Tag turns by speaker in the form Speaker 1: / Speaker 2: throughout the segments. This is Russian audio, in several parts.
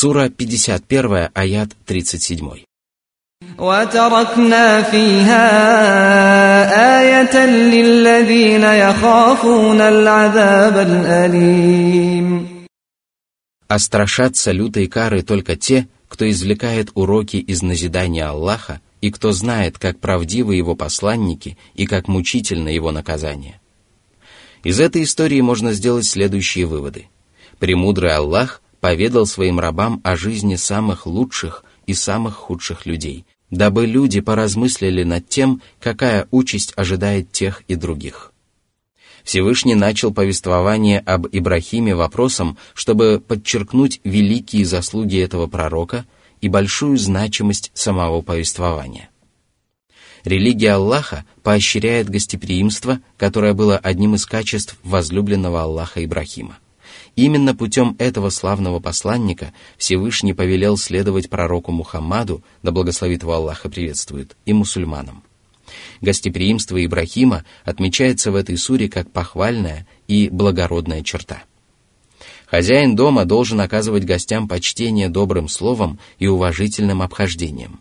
Speaker 1: Сура 51, аят 37.
Speaker 2: وتركنا فيها آية للذين يخافون العذاب الأليم
Speaker 1: А страшатся лютой кары только те, кто извлекает уроки из назидания Аллаха и кто знает, как правдивы его посланники и как мучительно его наказание. Из этой истории можно сделать следующие выводы. Премудрый Аллах поведал своим рабам о жизни самых лучших и самых худших людей, дабы люди поразмыслили над тем, какая участь ожидает тех и других. Всевышний начал повествование об Ибрахиме вопросом, чтобы подчеркнуть великие заслуги этого пророка и большую значимость самого повествования. Религия Аллаха поощряет гостеприимство, которое было одним из качеств возлюбленного Аллаха Ибрахима. Именно путем этого славного посланника Всевышний повелел следовать пророку Мухаммаду, да благословит его Аллаха приветствует, и мусульманам. Гостеприимство Ибрахима отмечается в этой суре как похвальная и благородная черта. Хозяин дома должен оказывать гостям почтение добрым словом и уважительным обхождением.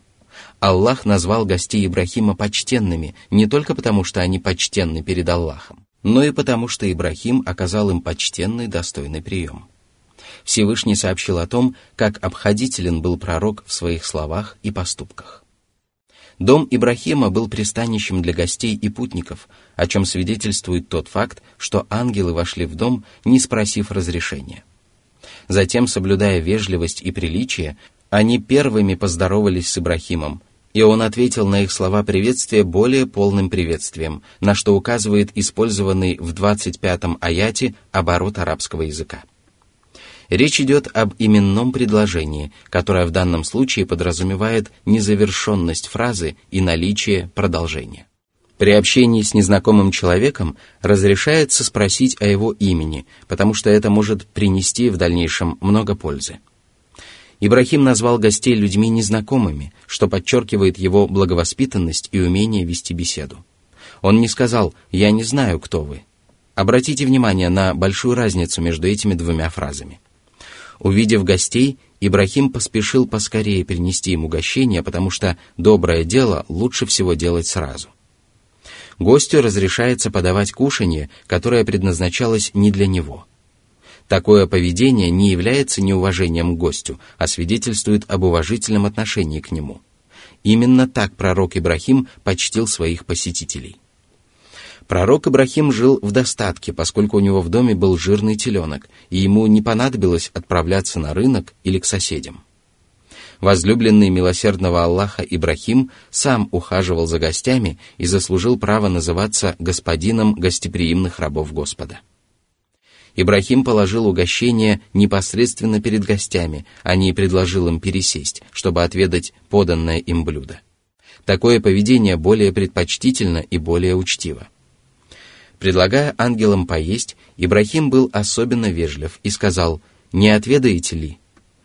Speaker 1: Аллах назвал гостей Ибрахима почтенными не только потому, что они почтенны перед Аллахом, но и потому, что Ибрахим оказал им почтенный достойный прием. Всевышний сообщил о том, как обходителен был пророк в своих словах и поступках. Дом Ибрахима был пристанищем для гостей и путников, о чем свидетельствует тот факт, что ангелы вошли в дом, не спросив разрешения. Затем, соблюдая вежливость и приличие, они первыми поздоровались с Ибрахимом, и он ответил на их слова приветствия более полным приветствием, на что указывает использованный в 25-м аяте оборот арабского языка. Речь идет об именном предложении, которое в данном случае подразумевает незавершенность фразы и наличие продолжения. При общении с незнакомым человеком разрешается спросить о его имени, потому что это может принести в дальнейшем много пользы. Ибрахим назвал гостей людьми незнакомыми, что подчеркивает его благовоспитанность и умение вести беседу. Он не сказал «я не знаю, кто вы». Обратите внимание на большую разницу между этими двумя фразами – Увидев гостей, Ибрахим поспешил поскорее принести им угощение, потому что доброе дело лучше всего делать сразу. Гостю разрешается подавать кушанье, которое предназначалось не для него. Такое поведение не является неуважением к гостю, а свидетельствует об уважительном отношении к нему. Именно так пророк Ибрахим почтил своих посетителей. Пророк Ибрахим жил в достатке, поскольку у него в доме был жирный теленок, и ему не понадобилось отправляться на рынок или к соседям. Возлюбленный милосердного Аллаха Ибрахим сам ухаживал за гостями и заслужил право называться господином гостеприимных рабов Господа. Ибрахим положил угощение непосредственно перед гостями, а не предложил им пересесть, чтобы отведать поданное им блюдо. Такое поведение более предпочтительно и более учтиво. Предлагая ангелам поесть, Ибрахим был особенно вежлив и сказал «Не отведаете ли?»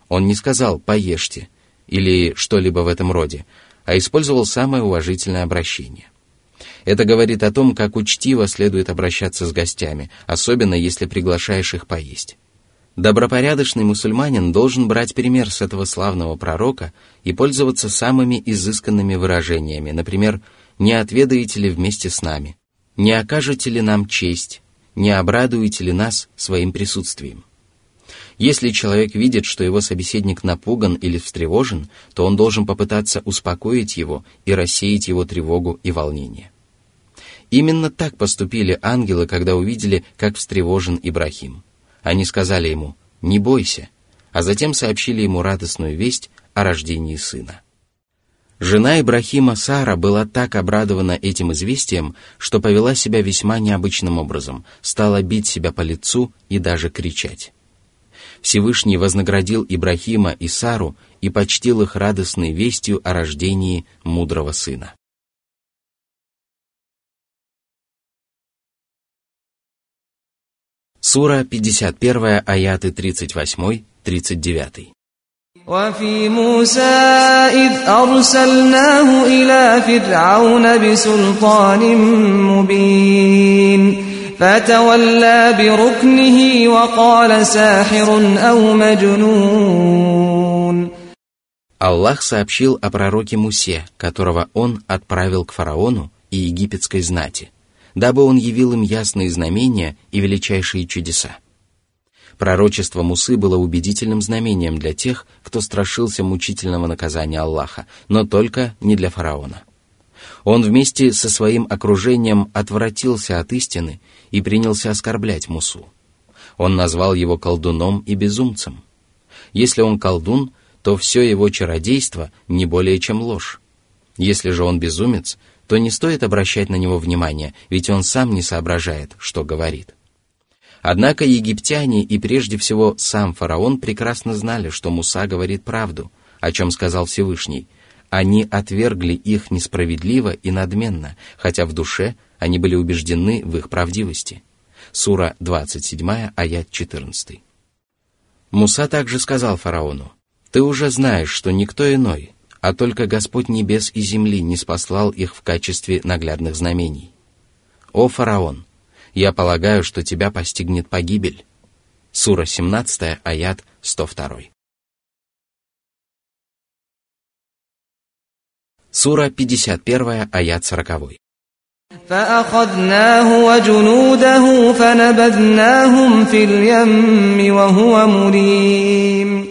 Speaker 1: Он не сказал «поешьте» или что-либо в этом роде, а использовал самое уважительное обращение. Это говорит о том, как учтиво следует обращаться с гостями, особенно если приглашаешь их поесть. Добропорядочный мусульманин должен брать пример с этого славного пророка и пользоваться самыми изысканными выражениями, например, «не отведаете ли вместе с нами», не окажете ли нам честь, не обрадуете ли нас своим присутствием? Если человек видит, что его собеседник напуган или встревожен, то он должен попытаться успокоить его и рассеять его тревогу и волнение. Именно так поступили ангелы, когда увидели, как встревожен Ибрахим. Они сказали ему «Не бойся», а затем сообщили ему радостную весть о рождении сына. Жена Ибрахима Сара была так обрадована этим известием, что повела себя весьма необычным образом, стала бить себя по лицу и даже кричать. Всевышний вознаградил Ибрахима и Сару и почтил их радостной вестью о рождении мудрого сына. Сура 51, аяты 38-39.
Speaker 2: وفي موسى إذ أرسلناه إلى فرعون بسلطان مبين فتولى بركنه وقال ساحر أو مجنون
Speaker 1: Аллах сообщил о пророке Мусе, которого он отправил к фараону и египетской знати, дабы он явил им ясные знамения и величайшие чудеса. Пророчество Мусы было убедительным знамением для тех, кто страшился мучительного наказания Аллаха, но только не для фараона. Он вместе со своим окружением отвратился от истины и принялся оскорблять Мусу. Он назвал его колдуном и безумцем. Если он колдун, то все его чародейство не более чем ложь. Если же он безумец, то не стоит обращать на него внимания, ведь он сам не соображает, что говорит. Однако египтяне и прежде всего сам фараон прекрасно знали, что Муса говорит правду, о чем сказал Всевышний. Они отвергли их несправедливо и надменно, хотя в душе они были убеждены в их правдивости. Сура 27, аят 14. Муса также сказал фараону, «Ты уже знаешь, что никто иной, а только Господь небес и земли не спаслал их в качестве наглядных знамений. О фараон, я полагаю, что тебя постигнет погибель. Сура 17, аят 102. Сура 51, аят 40.
Speaker 2: فأخذناه وجنوده فنبذناهم في اليم وهو مليم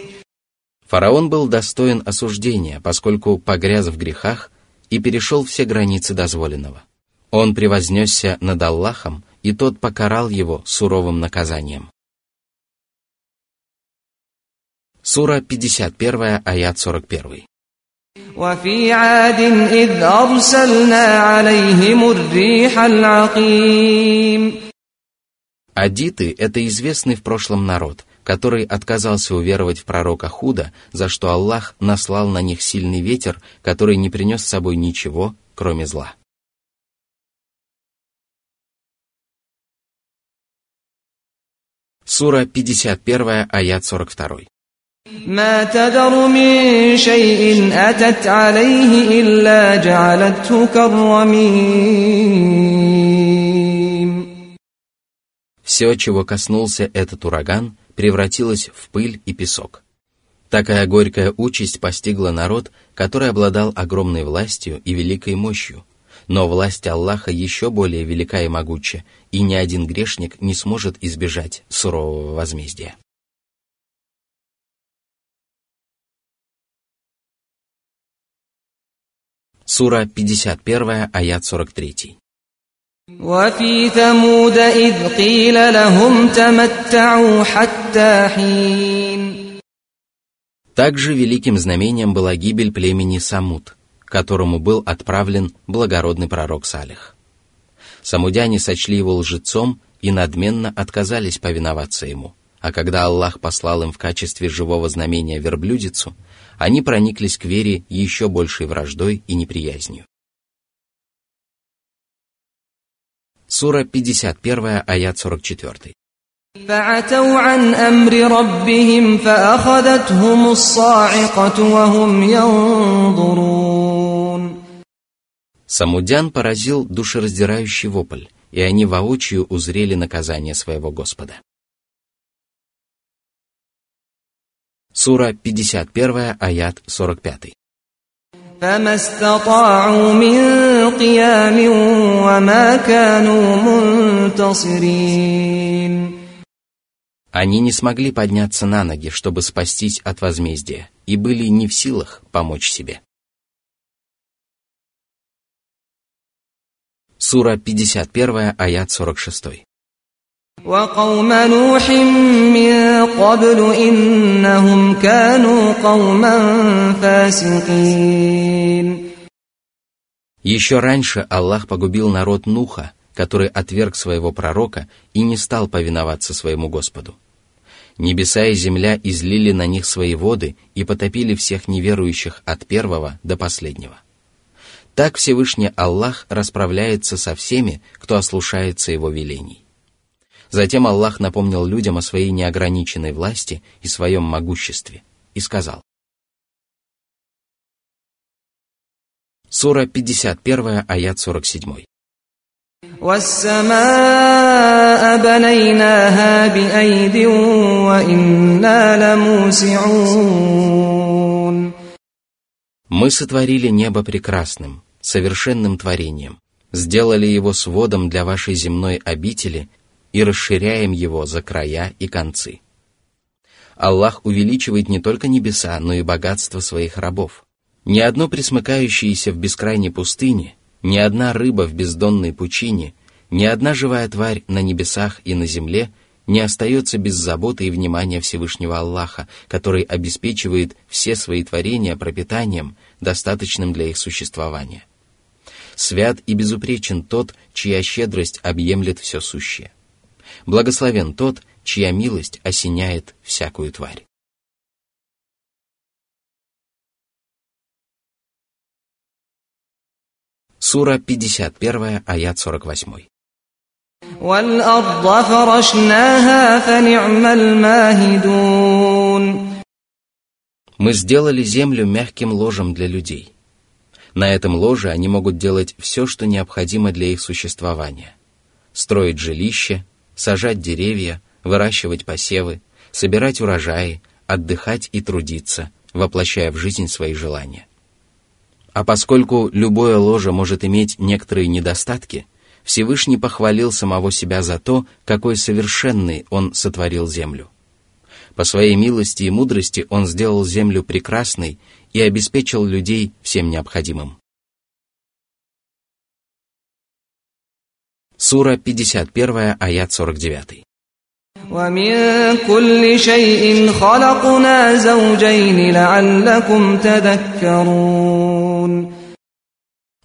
Speaker 1: Фараон был достоин осуждения, поскольку погряз в грехах и перешел все границы дозволенного. Он превознесся над Аллахом и тот покарал его суровым наказанием. Сура 51, аят 41.
Speaker 2: وفي عاد إذ أرسلنا عليهم الريح العقيم
Speaker 1: Адиты – это известный в прошлом народ, который отказался уверовать в пророка Худа, за что Аллах наслал на них сильный ветер, который не принес с собой ничего, кроме зла. Сура 51, аят 42.
Speaker 2: ما تذر من شيء أتت عليه إلا جعلته كالرميم
Speaker 1: Все, чего коснулся этот ураган, превратилось в пыль и песок. Такая горькая участь постигла народ, который обладал огромной властью и великой мощью, но власть Аллаха еще более велика и могуча, и ни один грешник не сможет избежать сурового возмездия. Сура 51, аят 43.
Speaker 2: وفي ثمود إذ قيل لهم تمتعوا حتى حين
Speaker 1: Также великим знамением была гибель племени Самут, которому был отправлен благородный пророк Салих. Самудяне сочли его лжецом и надменно отказались повиноваться ему, а когда Аллах послал им в качестве живого знамения верблюдицу, они прониклись к вере еще большей враждой и неприязнью. Сура 51, аят 44.
Speaker 2: فعتوا عن أمر ربهم فأخذتهم الصاعقة وهم ينظرون
Speaker 1: Самудян поразил душераздирающий вопль, и они воочию узрели наказание своего Господа. Сура 51, аят 45. Они не смогли подняться на ноги, чтобы спастись от возмездия, и были не в силах помочь себе. Сура 51, аят 46.
Speaker 2: وقوم نوح من قبل إنهم كانوا قوما فاسقين
Speaker 1: Еще раньше Аллах погубил народ Нуха, который отверг своего пророка и не стал повиноваться своему Господу. Небеса и земля излили на них свои воды и потопили всех неверующих от первого до последнего. Так Всевышний Аллах расправляется со всеми, кто ослушается его велений. Затем Аллах напомнил людям о своей неограниченной власти и своем могуществе и сказал. Сура 51, аят 47. Мы сотворили небо прекрасным, совершенным творением, сделали его сводом для вашей земной обители – и расширяем его за края и концы. Аллах увеличивает не только небеса, но и богатство своих рабов. Ни одно присмыкающееся в бескрайней пустыне, ни одна рыба в бездонной пучине, ни одна живая тварь на небесах и на земле не остается без заботы и внимания Всевышнего Аллаха, который обеспечивает все свои творения пропитанием, достаточным для их существования. Свят и безупречен тот, чья щедрость объемлет все сущее. Благословен тот, чья милость осеняет всякую тварь. Сура 51, аят 48. Мы сделали землю мягким ложем для людей. На этом ложе они могут делать все, что необходимо для их существования. Строить жилища, сажать деревья, выращивать посевы, собирать урожаи, отдыхать и трудиться, воплощая в жизнь свои желания. А поскольку любое ложе может иметь некоторые недостатки, Всевышний похвалил самого себя за то, какой совершенный он сотворил землю. По своей милости и мудрости он сделал землю прекрасной и обеспечил людей всем необходимым. Сура 51, аят 49.
Speaker 2: ومن كل شيء خلقنا زوجين لعلكم تذكرون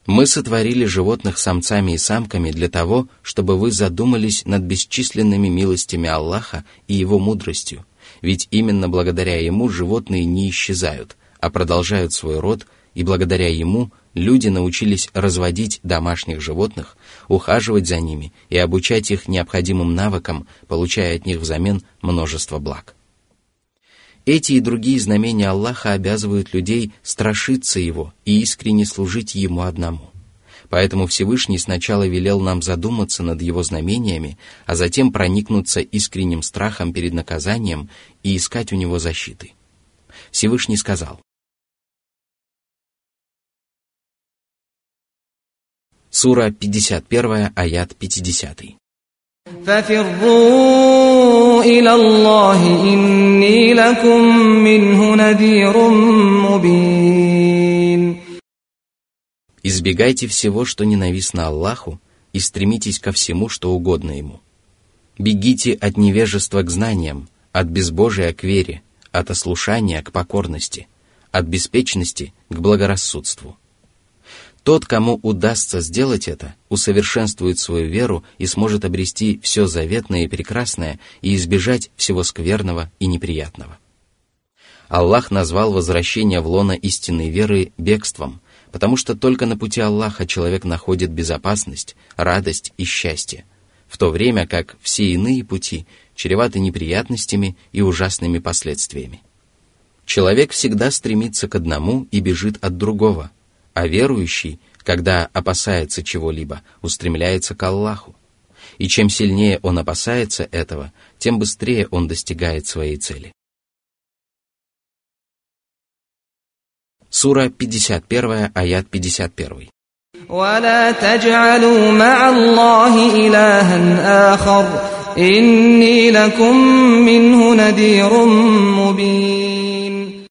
Speaker 1: Мы сотворили животных самцами и самками для того, чтобы вы задумались над бесчисленными милостями Аллаха и Его мудростью, ведь именно благодаря Ему животные не исчезают, а продолжают свой род, и благодаря Ему люди научились разводить домашних животных, ухаживать за ними и обучать их необходимым навыкам, получая от них взамен множество благ. Эти и другие знамения Аллаха обязывают людей страшиться Его и искренне служить Ему одному. Поэтому Всевышний сначала велел нам задуматься над Его знамениями, а затем проникнуться искренним страхом перед наказанием и искать у Него защиты. Всевышний сказал, Сура 51, аят 50. Избегайте всего, что ненавистно Аллаху, и стремитесь ко всему, что угодно Ему. Бегите от невежества к знаниям, от безбожия к вере, от ослушания к покорности, от беспечности к благорассудству – тот, кому удастся сделать это, усовершенствует свою веру и сможет обрести все заветное и прекрасное и избежать всего скверного и неприятного. Аллах назвал возвращение в лоно истинной веры бегством, потому что только на пути Аллаха человек находит безопасность, радость и счастье, в то время как все иные пути чреваты неприятностями и ужасными последствиями. Человек всегда стремится к одному и бежит от другого – а верующий, когда опасается чего-либо, устремляется к Аллаху. И чем сильнее он опасается этого, тем быстрее он достигает своей цели. Сура 51, аят 51.
Speaker 2: ولا تجعلوا مع الله إلها آخر إني لكم منه نذير مبين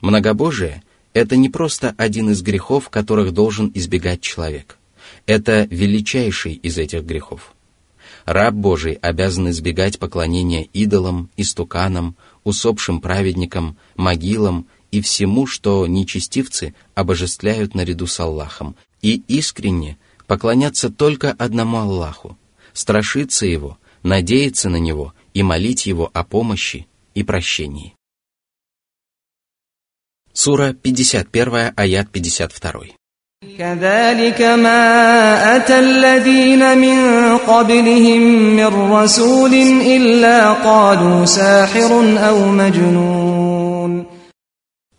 Speaker 1: Многобожие это не просто один из грехов, которых должен избегать человек. Это величайший из этих грехов. Раб Божий обязан избегать поклонения идолам, истуканам, усопшим праведникам, могилам и всему, что нечестивцы обожествляют наряду с Аллахом, и искренне поклоняться только одному Аллаху, страшиться Его, надеяться на Него и молить Его о помощи и прощении. Сура 51, аят 52.
Speaker 2: كذلك ما أتى الذين من قبلهم من رسول إلا قالوا ساحر أو مجنون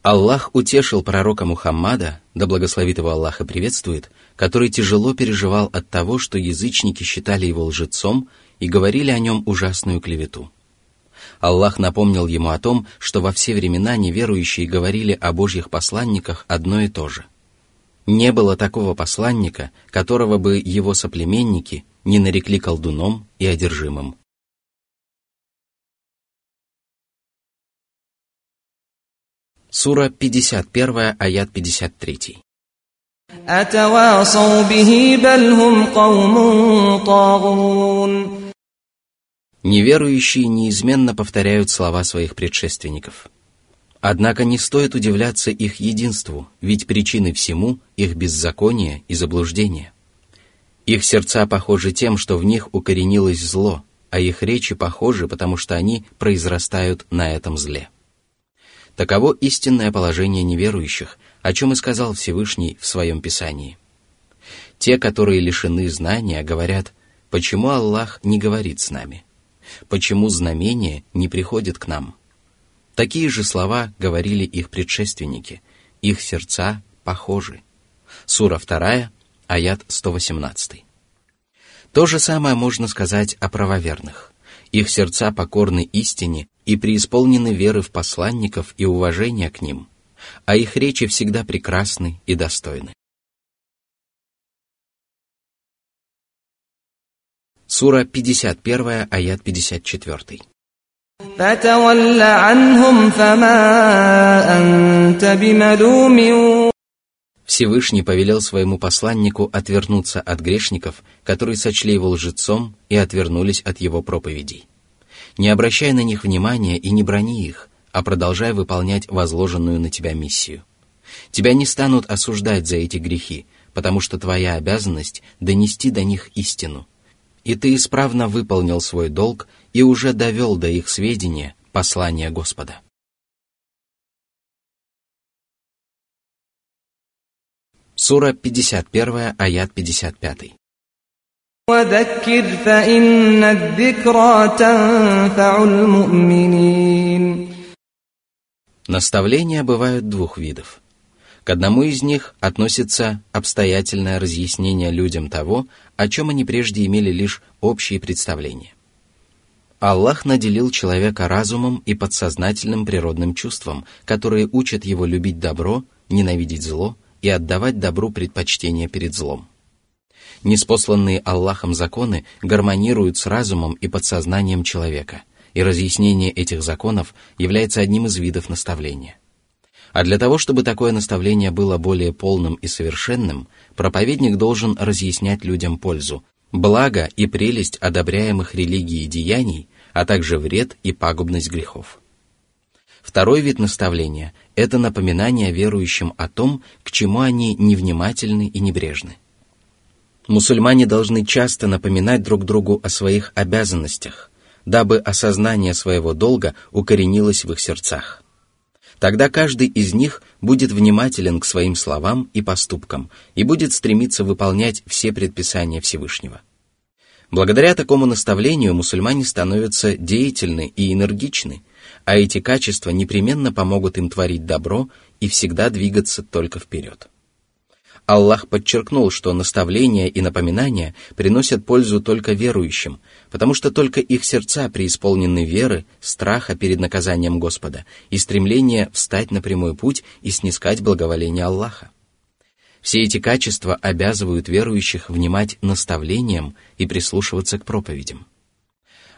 Speaker 1: Аллах утешил пророка Мухаммада, да благословит его Аллах и приветствует, который тяжело переживал от того, что язычники считали его лжецом и говорили о нем ужасную клевету. Аллах напомнил ему о том, что во все времена неверующие говорили о божьих посланниках одно и то же. Не было такого посланника, которого бы его соплеменники не нарекли колдуном и одержимым. Сура 51, аят 53. Неверующие неизменно повторяют слова своих предшественников. Однако не стоит удивляться их единству, ведь причины всему – их беззаконие и заблуждение. Их сердца похожи тем, что в них укоренилось зло, а их речи похожи, потому что они произрастают на этом зле. Таково истинное положение неверующих, о чем и сказал Всевышний в своем Писании. Те, которые лишены знания, говорят, почему Аллах не говорит с нами? Почему знамения не приходят к нам? Такие же слова говорили их предшественники, их сердца похожи. Сура 2, аят 118. То же самое можно сказать о правоверных. Их сердца покорны истине и преисполнены веры в посланников и уважения к ним, а их речи всегда прекрасны и достойны. Сура 51, аят 54. Всевышний повелел своему посланнику отвернуться от грешников, которые сочли его лжецом и отвернулись от его проповедей не обращай на них внимания и не брони их, а продолжай выполнять возложенную на тебя миссию. Тебя не станут осуждать за эти грехи, потому что твоя обязанность — донести до них истину. И ты исправно выполнил свой долг и уже довел до их сведения послание Господа. Сура 51, аят 55. Наставления бывают двух видов. К одному из них относится обстоятельное разъяснение людям того, о чем они прежде имели лишь общие представления. Аллах наделил человека разумом и подсознательным природным чувством, которые учат его любить добро, ненавидеть зло и отдавать добру предпочтение перед злом. Неспосланные Аллахом законы гармонируют с разумом и подсознанием человека, и разъяснение этих законов является одним из видов наставления. А для того, чтобы такое наставление было более полным и совершенным, проповедник должен разъяснять людям пользу, благо и прелесть одобряемых религией деяний, а также вред и пагубность грехов. Второй вид наставления – это напоминание верующим о том, к чему они невнимательны и небрежны. Мусульмане должны часто напоминать друг другу о своих обязанностях, дабы осознание своего долга укоренилось в их сердцах. Тогда каждый из них будет внимателен к своим словам и поступкам и будет стремиться выполнять все предписания Всевышнего. Благодаря такому наставлению мусульмане становятся деятельны и энергичны, а эти качества непременно помогут им творить добро и всегда двигаться только вперед. Аллах подчеркнул, что наставления и напоминания приносят пользу только верующим, потому что только их сердца преисполнены веры, страха перед наказанием Господа и стремления встать на прямой путь и снискать благоволение Аллаха. Все эти качества обязывают верующих внимать наставлениям и прислушиваться к проповедям.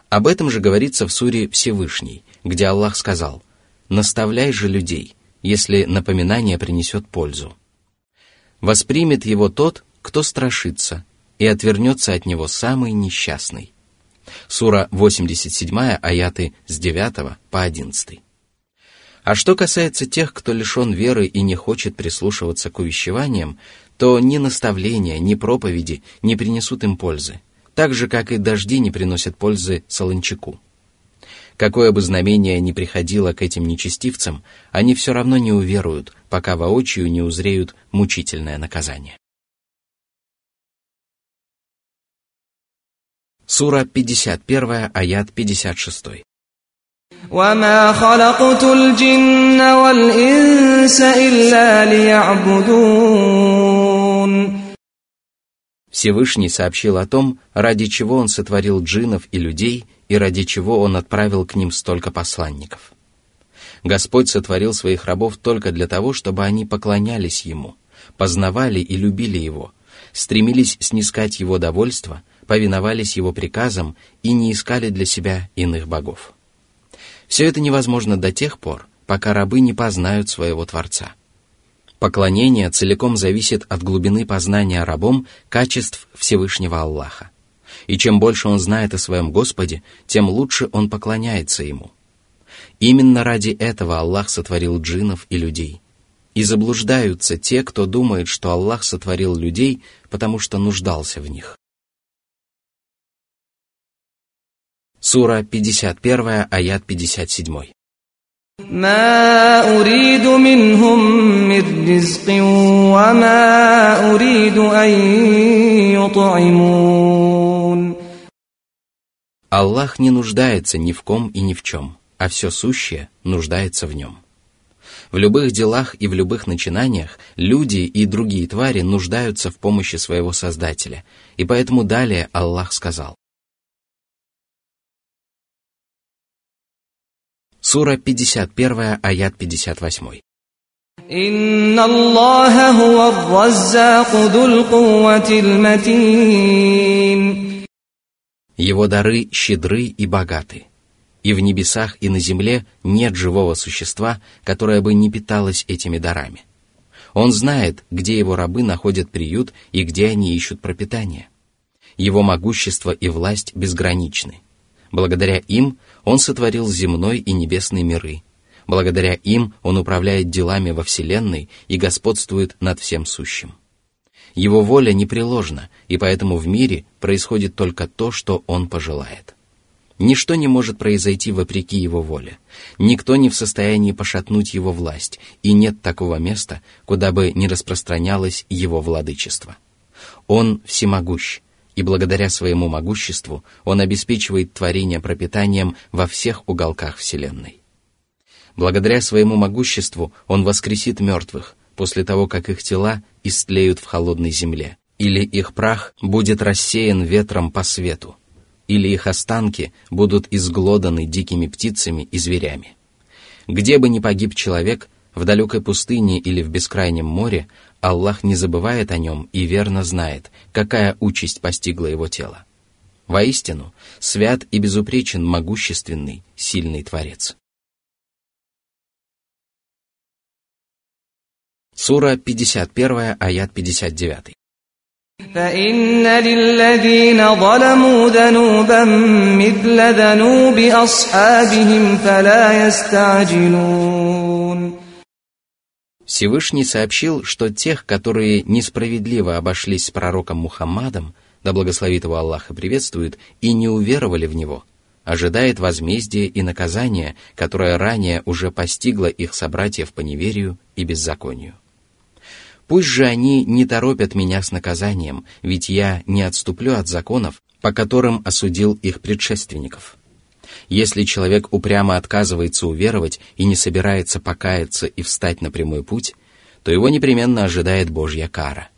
Speaker 1: Об этом же говорится в суре Всевышний, где Аллах сказал «Наставляй же людей, если напоминание принесет пользу» воспримет его тот, кто страшится, и отвернется от него самый несчастный. Сура 87, аяты с 9 по 11. А что касается тех, кто лишен веры и не хочет прислушиваться к увещеваниям, то ни наставления, ни проповеди не принесут им пользы, так же, как и дожди не приносят пользы солончаку. Какое бы знамение ни приходило к этим нечестивцам, они все равно не уверуют, пока воочию не узреют мучительное наказание. Сура 51, аят 56.
Speaker 2: وما خلقت الجن والإنس إلا ليعبدون
Speaker 1: Всевышний сообщил о том, ради чего он сотворил джинов и людей и ради чего он отправил к ним столько посланников. Господь сотворил своих рабов только для того, чтобы они поклонялись Ему, познавали и любили Его, стремились снискать Его довольство, повиновались Его приказам и не искали для себя иных богов. Все это невозможно до тех пор, пока рабы не познают своего Творца. Поклонение целиком зависит от глубины познания рабом качеств Всевышнего Аллаха И чем больше он знает о своем Господе, тем лучше он поклоняется Ему. Именно ради этого Аллах сотворил джинов и людей. И заблуждаются те, кто думает, что Аллах сотворил людей, потому что нуждался в них. Сура 51, аят 57.
Speaker 2: ما أريد منهم من رزق وما أريد أن يطعمون
Speaker 1: Аллах не нуждается ни в ком и ни в чем, а все сущее нуждается в нем. В любых делах и в любых начинаниях люди и другие твари нуждаются в помощи своего Создателя, и поэтому далее Аллах сказал. Сура 51, аят 58.
Speaker 2: إن الله هو الرزاق ذو القوة المتين
Speaker 1: его дары щедры и богаты. И в небесах, и на земле нет живого существа, которое бы не питалось этими дарами. Он знает, где его рабы находят приют и где они ищут пропитание. Его могущество и власть безграничны. Благодаря им он сотворил земной и небесный миры. Благодаря им Он управляет делами во Вселенной и господствует над всем сущим. Его воля непреложна, и поэтому в мире происходит только то, что Он пожелает. Ничто не может произойти вопреки Его воле. Никто не в состоянии пошатнуть Его власть, и нет такого места, куда бы не распространялось Его владычество. Он всемогущ, и благодаря своему могуществу он обеспечивает творение пропитанием во всех уголках Вселенной. Благодаря своему могуществу он воскресит мертвых после того, как их тела истлеют в холодной земле, или их прах будет рассеян ветром по свету, или их останки будут изглоданы дикими птицами и зверями. Где бы ни погиб человек, в далекой пустыне или в бескрайнем море, Аллах не забывает о нем и верно знает, какая участь постигла его тело. Воистину, свят и безупречен могущественный, сильный Творец. Сура 51, аят 59.
Speaker 2: فإن للذين ظلموا ذنوبا مثل ذنوب أصحابهم فلا يستعجلون
Speaker 1: Всевышний сообщил, что тех, которые несправедливо обошлись с пророком Мухаммадом, да благословит его Аллах и приветствует, и не уверовали в него, ожидает возмездие и наказание, которое ранее уже постигло их собратьев по неверию и беззаконию. Пусть же они не торопят меня с наказанием, ведь я не отступлю от законов, по которым осудил их предшественников. Если человек упрямо отказывается уверовать и не собирается покаяться и встать на прямой путь, то его непременно ожидает Божья кара.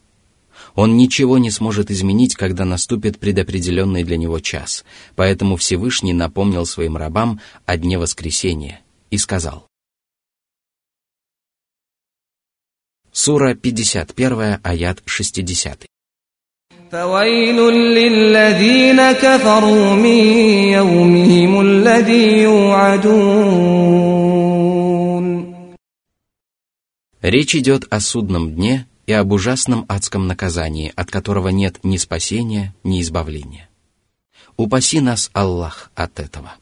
Speaker 1: Он ничего не сможет изменить, когда наступит предопределенный для него час, поэтому Всевышний напомнил своим рабам о дне воскресения и сказал. Сура 51, аят 60.
Speaker 2: فويل للذين كفروا من يومهم الذي يوعدون
Speaker 1: Речь идет о судном дне и об ужасном адском наказании, от которого нет ни спасения, ни избавления. Упаси нас, Аллах, от этого.